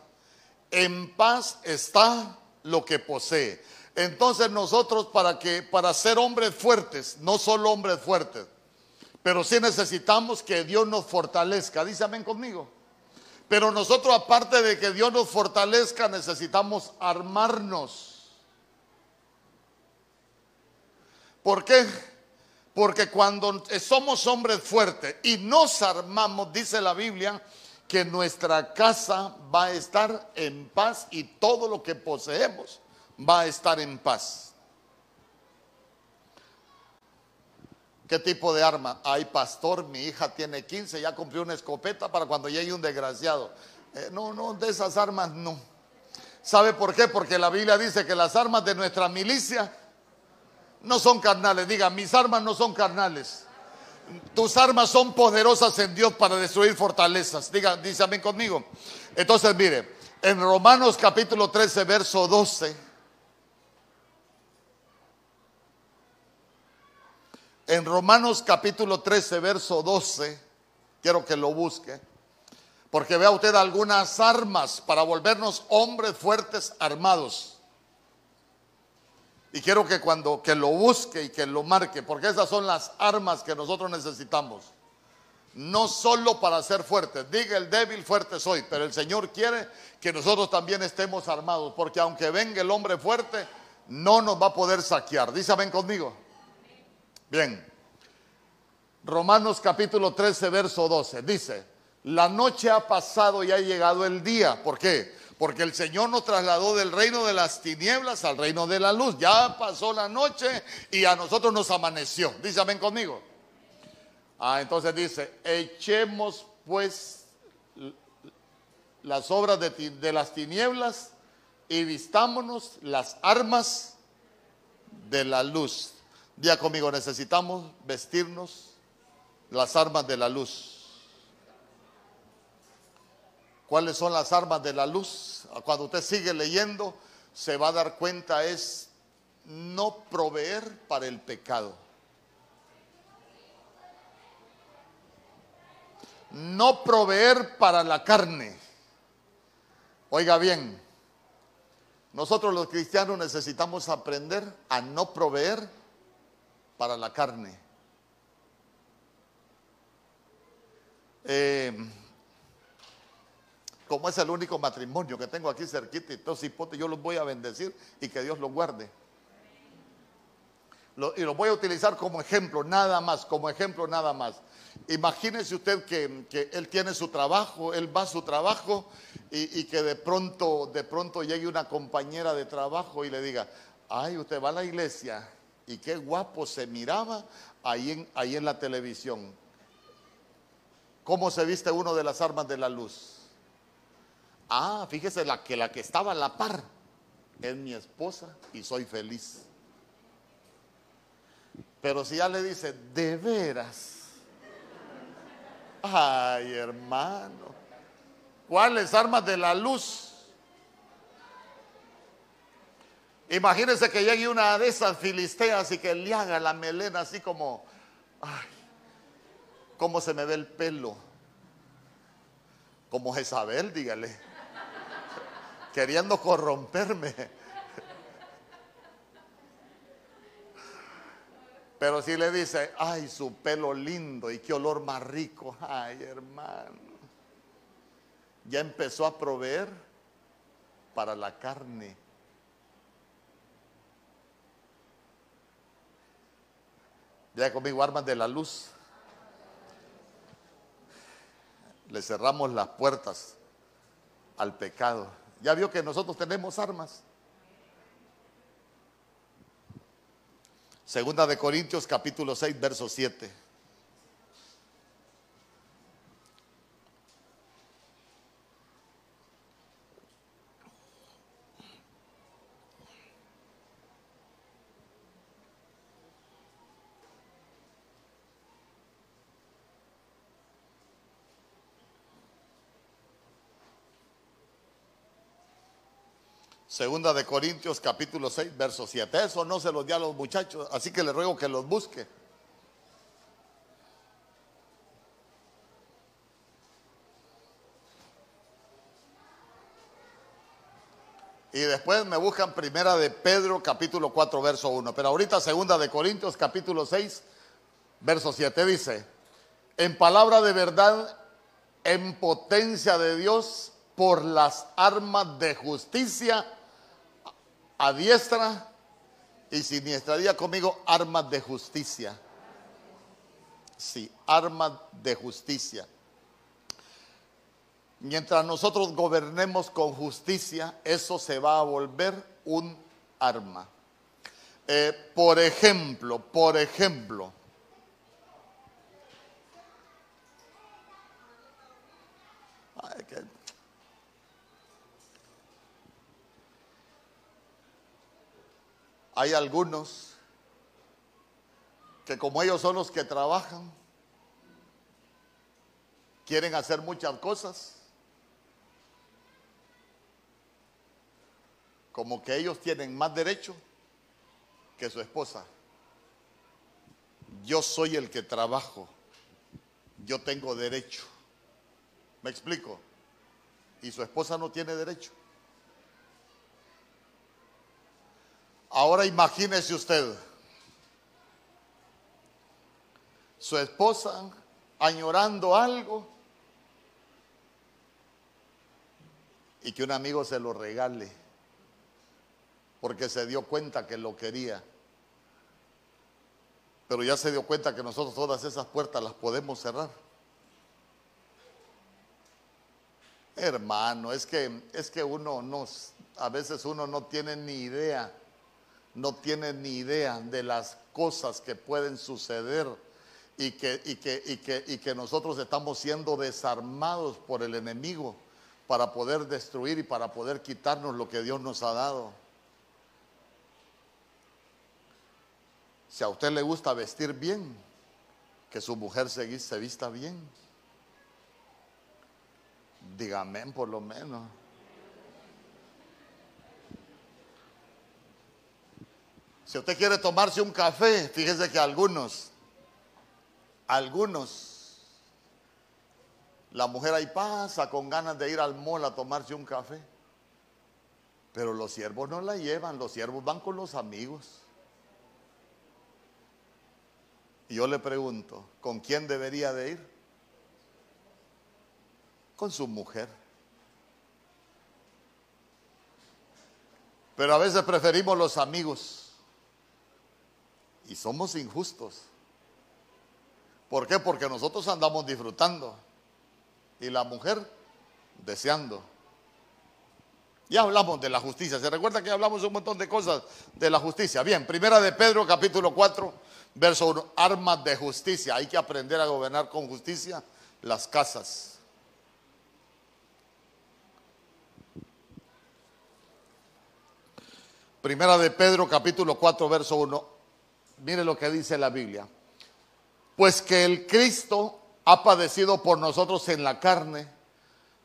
en paz está lo que posee. Entonces nosotros para que para ser hombres fuertes, no solo hombres fuertes, pero sí necesitamos que Dios nos fortalezca. Dice amén conmigo. Pero nosotros aparte de que Dios nos fortalezca, necesitamos armarnos. ¿Por qué? Porque cuando somos hombres fuertes y nos armamos, dice la Biblia, que nuestra casa va a estar en paz y todo lo que poseemos va a estar en paz. ¿Qué tipo de arma? Ay, pastor, mi hija tiene 15, ya compré una escopeta para cuando llegue un desgraciado. Eh, no, no, de esas armas no. ¿Sabe por qué? Porque la Biblia dice que las armas de nuestra milicia no son carnales. Diga, mis armas no son carnales. Tus armas son poderosas en Dios para destruir fortalezas. Diga, dice amén conmigo. Entonces, mire, en Romanos capítulo 13, verso 12. En Romanos capítulo 13, verso 12, quiero que lo busque, porque vea usted algunas armas para volvernos hombres fuertes armados. Y quiero que cuando que lo busque y que lo marque, porque esas son las armas que nosotros necesitamos. No solo para ser fuertes, diga el débil fuerte soy, pero el Señor quiere que nosotros también estemos armados, porque aunque venga el hombre fuerte, no nos va a poder saquear. Dice, ven conmigo. Bien. Romanos capítulo 13, verso 12. Dice, la noche ha pasado y ha llegado el día. ¿Por qué? Porque el Señor nos trasladó del reino de las tinieblas al reino de la luz. Ya pasó la noche y a nosotros nos amaneció. Dice, ven conmigo. Ah, entonces dice, echemos pues las obras de, de las tinieblas y vistámonos las armas de la luz. Día conmigo, necesitamos vestirnos las armas de la luz. ¿Cuáles son las armas de la luz? Cuando usted sigue leyendo, se va a dar cuenta es no proveer para el pecado. No proveer para la carne. Oiga bien, nosotros los cristianos necesitamos aprender a no proveer para la carne. Eh, como es el único matrimonio que tengo aquí cerquita y todos hipotes, yo los voy a bendecir y que Dios los guarde. y los voy a utilizar como ejemplo, nada más, como ejemplo nada más. Imagínese usted que, él tiene su trabajo, él va a su trabajo y, que de pronto, de pronto llegue una compañera de trabajo y le diga, ay, usted va a la iglesia y qué guapo se miraba ahí en, ahí en la televisión. ¿Cómo se viste uno de las armas de la luz? Ah, fíjese la que la que estaba a la par es mi esposa y soy feliz. Pero si ya le dice, de veras, ay hermano, ¿cuáles armas de la luz? Imagínese que llegue una de esas filisteas y que le haga la melena así como, ay, cómo se me ve el pelo. Como Jezabel, dígale. Queriendo corromperme. Pero si le dice, ay, su pelo lindo y qué olor más rico. Ay, hermano. Ya empezó a proveer para la carne. Ya conmigo armas de la luz. le cerramos las puertas al pecado. Ya vio que nosotros tenemos armas. Segunda de Corintios capítulo 6, verso 7. Segunda de Corintios capítulo 6, verso 7. Eso no se los di a los muchachos, así que les ruego que los busque. Y después me buscan primera de Pedro capítulo 4 verso 1. Pero ahorita segunda de Corintios capítulo 6 verso 7 dice, en palabra de verdad, en potencia de Dios, por las armas de justicia, a diestra y siniestraría conmigo armas de justicia. Sí, armas de justicia. Mientras nosotros gobernemos con justicia, eso se va a volver un arma. Eh, por ejemplo, por ejemplo, hay algunos que como ellos son los que trabajan, quieren hacer muchas cosas como que ellos tienen más derecho que su esposa. Yo soy el que trabajo, yo tengo derecho. ¿Me explico? Y su esposa no tiene derecho. Ahora imagínese usted, su esposa añorando algo y que un amigo se lo regale porque se dio cuenta que lo quería. Pero ya se dio cuenta que nosotros todas esas puertas las podemos cerrar. Hermano, es que es que uno no a veces uno no tiene ni idea, no tiene ni idea de las cosas que pueden suceder y que nosotros estamos siendo desarmados por el enemigo para poder destruir y para poder quitarnos lo que Dios nos ha dado. Si a usted le gusta vestir bien, que su mujer se, se vista bien. Dígame por lo menos. Si usted quiere tomarse un café, fíjese que algunos, algunos, la mujer ahí pasa con ganas de ir al mall a tomarse un café. Pero los siervos no la llevan, los siervos van con los amigos. Y yo le pregunto, ¿con quién debería de ir? Con su mujer. Pero a veces preferimos los amigos. Y somos injustos. ¿Por qué? Porque nosotros andamos disfrutando. Y la mujer deseando. Ya hablamos de la justicia. ¿Se recuerda que hablamos un montón de cosas de la justicia? Bien, primera de Pedro capítulo 4 Verso 1, armas de justicia. Hay que aprender a gobernar con justicia las casas. Primera de Pedro capítulo 4, verso 1. Mire lo que dice la Biblia. Pues que el Cristo ha padecido por nosotros en la carne,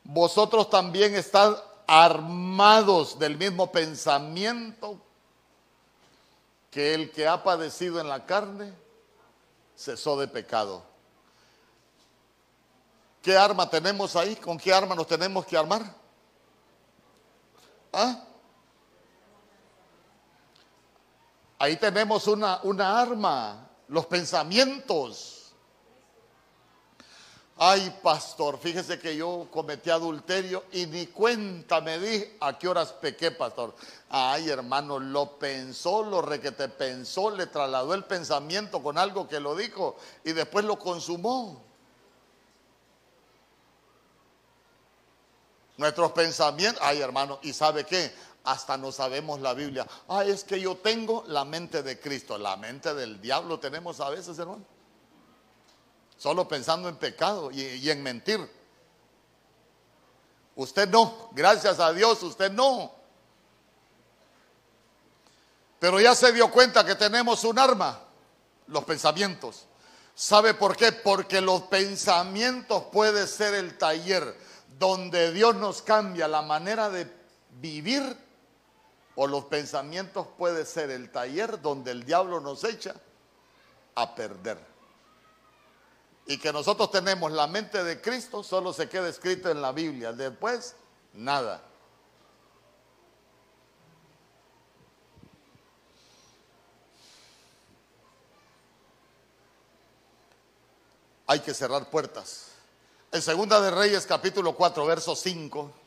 vosotros también están armados del mismo pensamiento que el que ha padecido en la carne cesó de pecado. ¿Qué arma tenemos ahí? ¿Con qué arma nos tenemos que armar? ¿Ah? Ahí tenemos una, una arma, los pensamientos. Ay, pastor, fíjese que yo cometí adulterio y ni cuenta me di a qué horas pequé, pastor. Ay, hermano, lo pensó, lo requete pensó, le trasladó el pensamiento con algo que lo dijo y después lo consumó. Nuestros pensamientos, ay, hermano, ¿y sabe qué? Hasta no sabemos la Biblia. Ay, es que yo tengo la mente de Cristo, la mente del diablo tenemos a veces, hermano solo pensando en pecado y, en mentir. Usted no, gracias a Dios, usted no. Pero ya se dio cuenta que tenemos un arma, los pensamientos. ¿Sabe por qué? Porque los pensamientos puede ser el taller donde Dios nos cambia la manera de vivir o los pensamientos puede ser el taller donde el diablo nos echa a perder. Y que nosotros tenemos la mente de Cristo solo se queda escrito en la Biblia. Después, nada. Hay que cerrar puertas. En Segunda de Reyes capítulo 4, verso 5.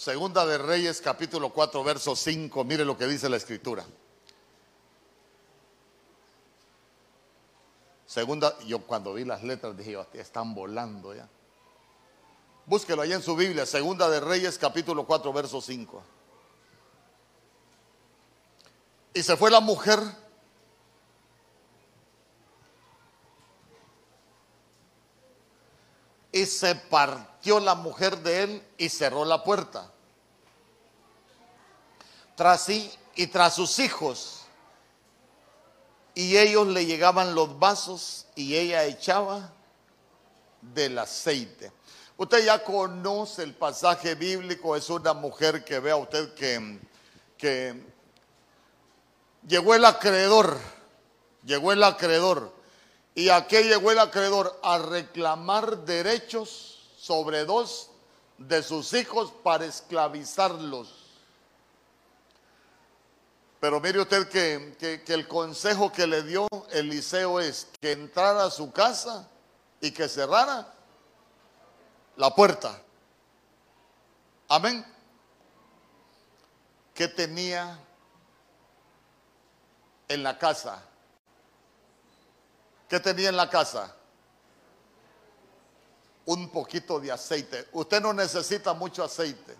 Segunda de Reyes capítulo 4 verso 5, mire lo que dice la escritura. Segunda, yo cuando vi las letras dije, están volando ya. Búsquelo ahí en su Biblia, Segunda de Reyes capítulo 4 verso 5. Y se fue la mujer y se partió la mujer de él y cerró la puerta. Tras sí y tras sus hijos. Y ellos le llegaban los vasos y ella echaba del aceite. Usted ya conoce el pasaje bíblico, es una mujer que vea usted que, llegó el acreedor, llegó el acreedor ¿Y a llegó el acreedor? A reclamar derechos sobre dos de sus hijos para esclavizarlos. Pero mire usted que, el consejo que le dio Eliseo es que entrara a su casa y que cerrara la puerta. Amén. ¿Qué tenía en la casa? ¿Qué tenía en la casa? Un poquito de aceite. Usted no necesita mucho aceite.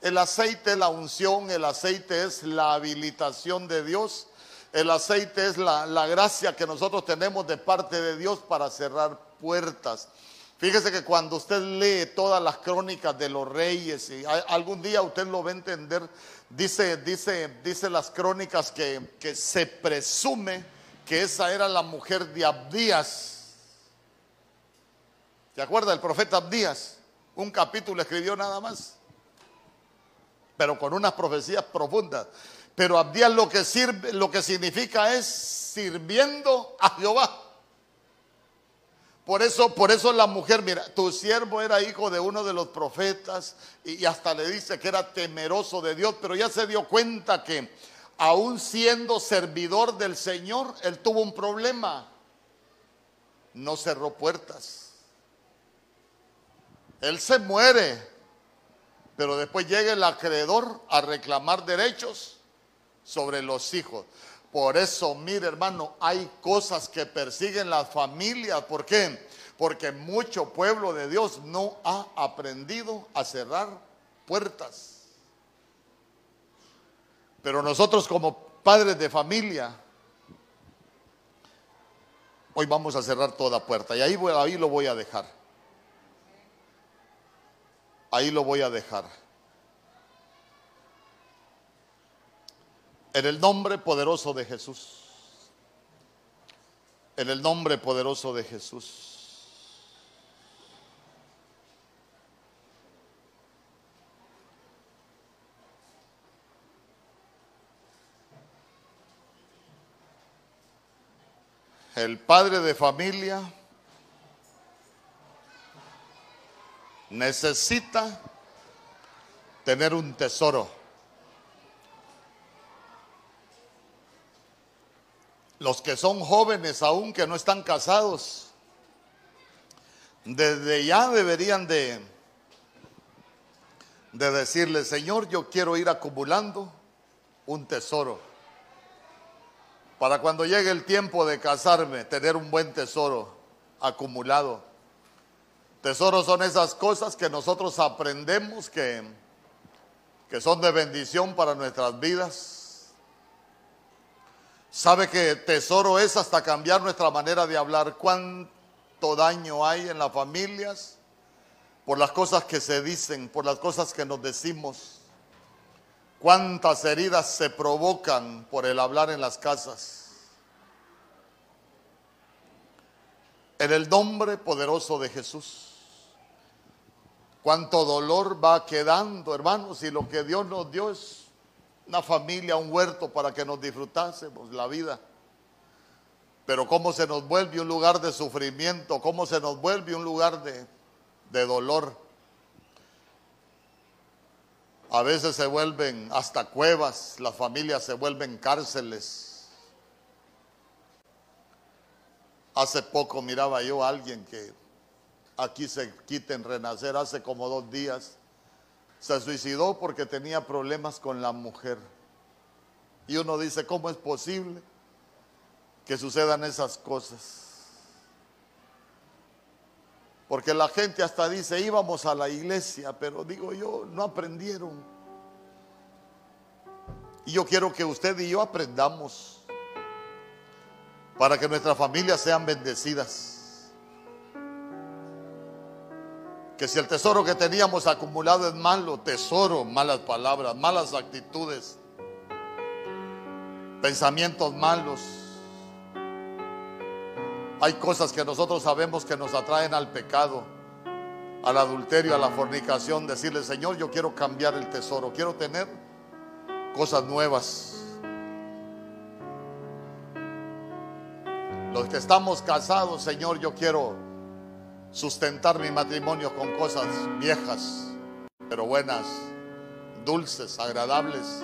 El aceite es la unción, el aceite es la habilitación de Dios, el aceite es la, gracia que nosotros tenemos de parte de Dios para cerrar puertas. Fíjese que cuando usted lee todas las crónicas de los reyes, y algún día usted lo va a entender, dice, dice, dice las crónicas que, que se presume que esa era la mujer de Abdías. ¿Se acuerda del profeta Abdías? Un capítulo escribió nada más, pero con unas profecías profundas. Pero Abdías lo que sirve, lo que significa es sirviendo a Jehová. Por eso, por eso la mujer, mira, tu siervo era hijo de uno de los profetas y hasta le dice que era temeroso de Dios, pero ya se dio cuenta que aún siendo servidor del Señor, él tuvo un problema. No cerró puertas. Él se muere, pero después llega el acreedor a reclamar derechos sobre los hijos. Por eso, mire hermano, hay cosas que persiguen las familias. ¿Por qué? Porque mucho pueblo de Dios no ha aprendido a cerrar puertas. Pero nosotros como padres de familia, hoy vamos a cerrar toda puerta y ahí, ahí lo voy a dejar. Ahí lo voy a dejar. En el nombre poderoso de Jesús. En el nombre poderoso de Jesús. el padre de familia necesita tener un tesoro. Los que son jóvenes aún que no están casados, desde ya deberían de, de decirle, Señor, yo quiero ir acumulando un tesoro para cuando llegue el tiempo de casarme, tener un buen tesoro acumulado. Tesoros son esas cosas que nosotros aprendemos que, que son de bendición para nuestras vidas. Sabe que tesoro es hasta cambiar nuestra manera de hablar. ¿Cuánto daño hay en las familias? Por las cosas que se dicen, por las cosas que nos decimos. ¿Cuántas heridas se provocan por el hablar en las casas? En el nombre poderoso de Jesús. Cuánto dolor va quedando, hermanos, y lo que Dios nos dio es una familia, un huerto para que nos disfrutásemos la vida. Pero cómo se nos vuelve un lugar de sufrimiento, cómo se nos vuelve un lugar de, de dolor. A veces se vuelven hasta cuevas, las familias se vuelven cárceles. Hace poco miraba yo a alguien que aquí se quiten renacer hace como dos días. Se suicidó porque tenía problemas con la mujer. Y uno dice, ¿cómo es posible que sucedan esas cosas? Porque la gente hasta dice, íbamos a la iglesia, pero digo yo, no aprendieron. Y yo quiero que usted y yo aprendamos para que nuestras familias sean bendecidas. Que si el tesoro que teníamos acumulado es malo, tesoro, malas palabras, malas actitudes, pensamientos malos, hay cosas que nosotros sabemos que nos atraen al pecado, al adulterio, a la fornicación, decirle, Señor, yo quiero cambiar el tesoro, quiero tener cosas nuevas. Los que estamos casados, Señor, yo quiero sustentar mi matrimonio con cosas viejas, pero buenas, dulces, agradables.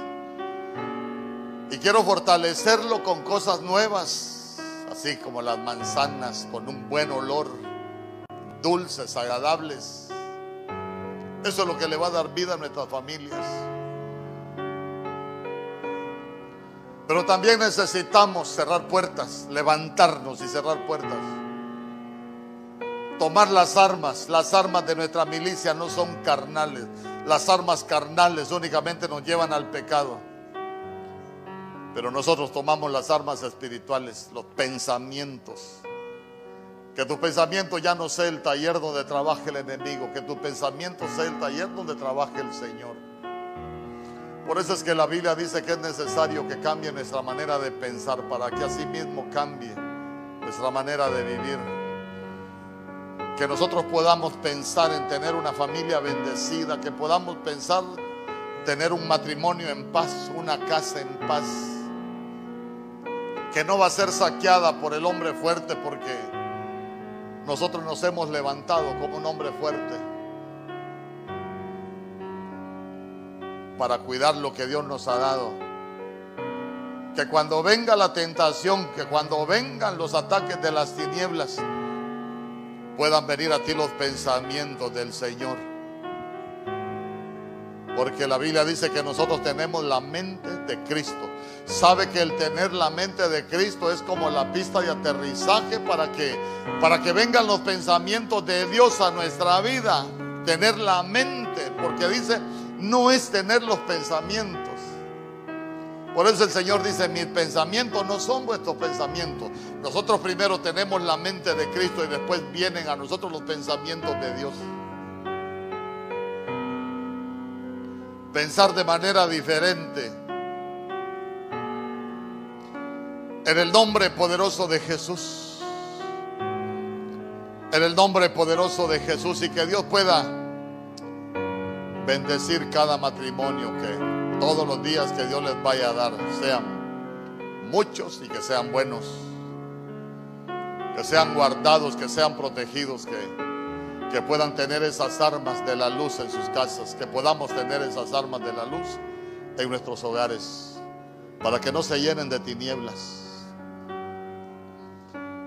Y quiero fortalecerlo con cosas nuevas, así como las manzanas, con un buen olor, dulces, agradables. Eso es lo que le va a dar vida a nuestras familias. Pero también necesitamos cerrar puertas, levantarnos y cerrar puertas tomar las armas. Las armas de nuestra milicia no son carnales. Las armas carnales únicamente nos llevan al pecado. Pero nosotros tomamos las armas espirituales, los pensamientos. Que tu pensamiento ya no sea el taller donde trabaje el enemigo, que tu pensamiento sea el taller donde trabaje el Señor. Por eso es que la Biblia dice que es necesario que cambie nuestra manera de pensar para que así mismo cambie nuestra manera de vivir que nosotros podamos pensar en tener una familia bendecida, que podamos pensar tener un matrimonio en paz, una casa en paz, que no va a ser saqueada por el hombre fuerte porque nosotros nos hemos levantado como un hombre fuerte para cuidar lo que Dios nos ha dado. Que cuando venga la tentación, que cuando vengan los ataques de las tinieblas, puedan venir a ti los pensamientos del Señor. Porque la Biblia dice que nosotros tenemos la mente de Cristo. Sabe que el tener la mente de Cristo es como la pista de aterrizaje para que para que vengan los pensamientos de Dios a nuestra vida. Tener la mente, porque dice, no es tener los pensamientos. Por eso el Señor dice, mis pensamientos no son vuestros pensamientos. Nosotros primero tenemos la mente de Cristo y después vienen a nosotros los pensamientos de Dios. Pensar de manera diferente. En el nombre poderoso de Jesús. En el nombre poderoso de Jesús y que Dios pueda bendecir cada matrimonio que todos los días que Dios les vaya a dar sean muchos y que sean buenos, que sean guardados, que sean protegidos, que, que puedan tener esas armas de la luz en sus casas, que podamos tener esas armas de la luz en nuestros hogares, para que no se llenen de tinieblas.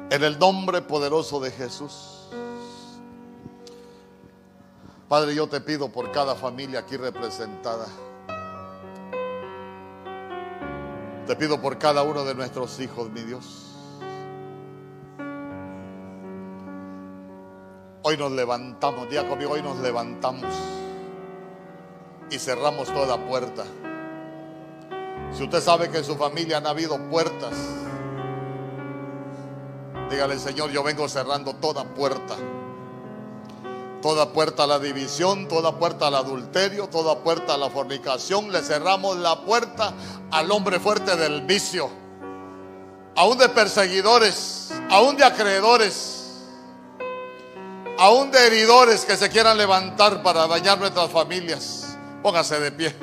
En el nombre poderoso de Jesús. Padre, yo te pido por cada familia aquí representada. Te pido por cada uno de nuestros hijos, mi Dios. Hoy nos levantamos, día conmigo, hoy nos levantamos y cerramos toda puerta. Si usted sabe que en su familia han habido puertas, dígale, Señor, yo vengo cerrando toda puerta Toda puerta a la división, toda puerta al adulterio, toda puerta a la fornicación. Le cerramos la puerta al hombre fuerte del vicio. Aún de perseguidores, aún de acreedores. aún de heridores que se quieran levantar para dañar nuestras familias. Póngase de pie.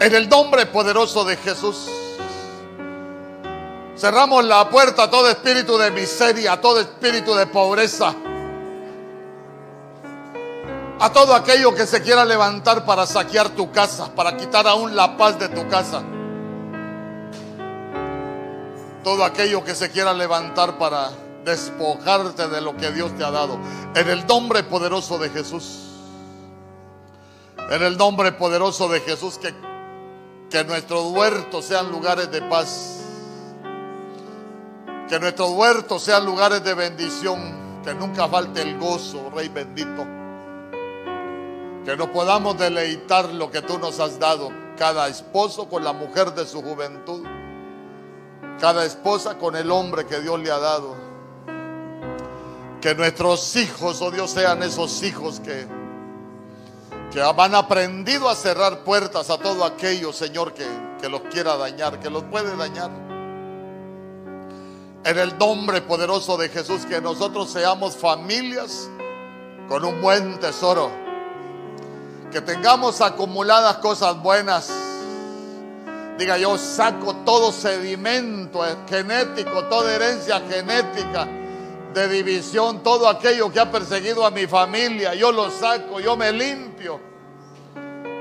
En el nombre poderoso de Jesús. Cerramos la puerta a todo espíritu de miseria, a todo espíritu de pobreza. A todo aquello que se quiera levantar para saquear tu casa, para quitar aún la paz de tu casa. Todo aquello que se quiera levantar para despojarte de lo que Dios te ha dado. En el nombre poderoso de Jesús. En el nombre poderoso de Jesús, que, que nuestros huertos sean lugares de paz. Que nuestros huertos sean lugares de bendición. Que nunca falte el gozo, Rey bendito. Que nos podamos deleitar lo que tú nos has dado. Cada esposo con la mujer de su juventud. Cada esposa con el hombre que Dios le ha dado que nuestros hijos, oh Dios, sean esos hijos que, que han aprendido a cerrar puertas a todo aquello, Señor, que, que los quiera dañar, que los puede dañar. En el nombre poderoso de Jesús, que nosotros seamos familias con un buen tesoro. Que tengamos acumuladas cosas buenas. Diga, yo saco todo sedimento genético, toda herencia genética de división, todo aquello que ha perseguido a mi familia, yo lo saco, yo me limpio.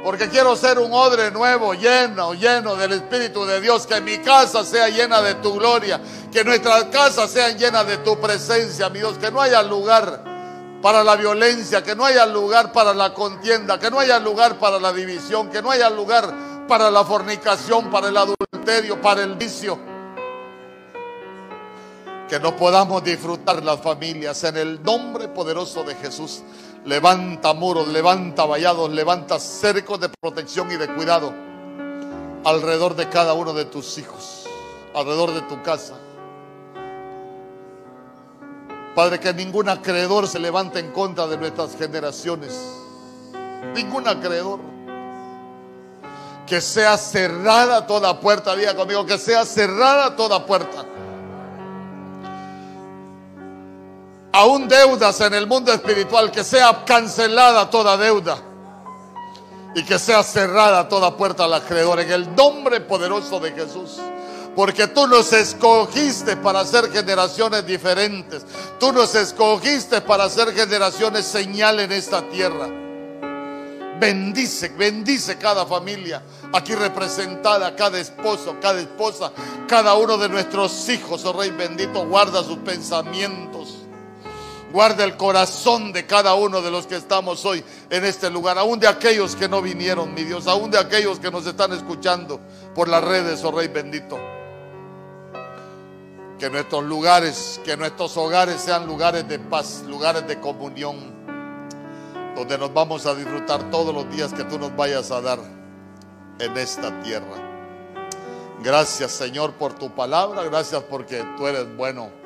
Porque quiero ser un odre nuevo, lleno, lleno del Espíritu de Dios. Que mi casa sea llena de tu gloria. Que nuestras casas sean llenas de tu presencia, mi Dios. Que no haya lugar para la violencia. Que no haya lugar para la contienda. Que no haya lugar para la división. Que no haya lugar para la fornicación, para el adulterio, para el vicio que no podamos disfrutar las familias. En el nombre poderoso de Jesús, levanta muros, levanta vallados, levanta cercos de protección y de cuidado alrededor de cada uno de tus hijos, alrededor de tu casa. Padre, que ningún acreedor se levante en contra de nuestras generaciones. Ningún acreedor. Que sea cerrada toda puerta, diga conmigo, que sea cerrada toda puerta aún deudas en el mundo espiritual, que sea cancelada toda deuda y que sea cerrada toda puerta al acreedor en el nombre poderoso de Jesús. Porque tú nos escogiste para hacer generaciones diferentes. Tú nos escogiste para hacer generaciones señal en esta tierra. Bendice, bendice cada familia aquí representada, cada esposo, cada esposa, cada uno de nuestros hijos, oh Rey bendito, guarda sus pensamientos Guarda el corazón de cada uno de los que estamos hoy en este lugar, aún de aquellos que no vinieron, mi Dios, aún de aquellos que nos están escuchando por las redes, oh Rey bendito. Que nuestros lugares, que nuestros hogares sean lugares de paz, lugares de comunión, donde nos vamos a disfrutar todos los días que tú nos vayas a dar en esta tierra. Gracias Señor por tu palabra, gracias porque tú eres bueno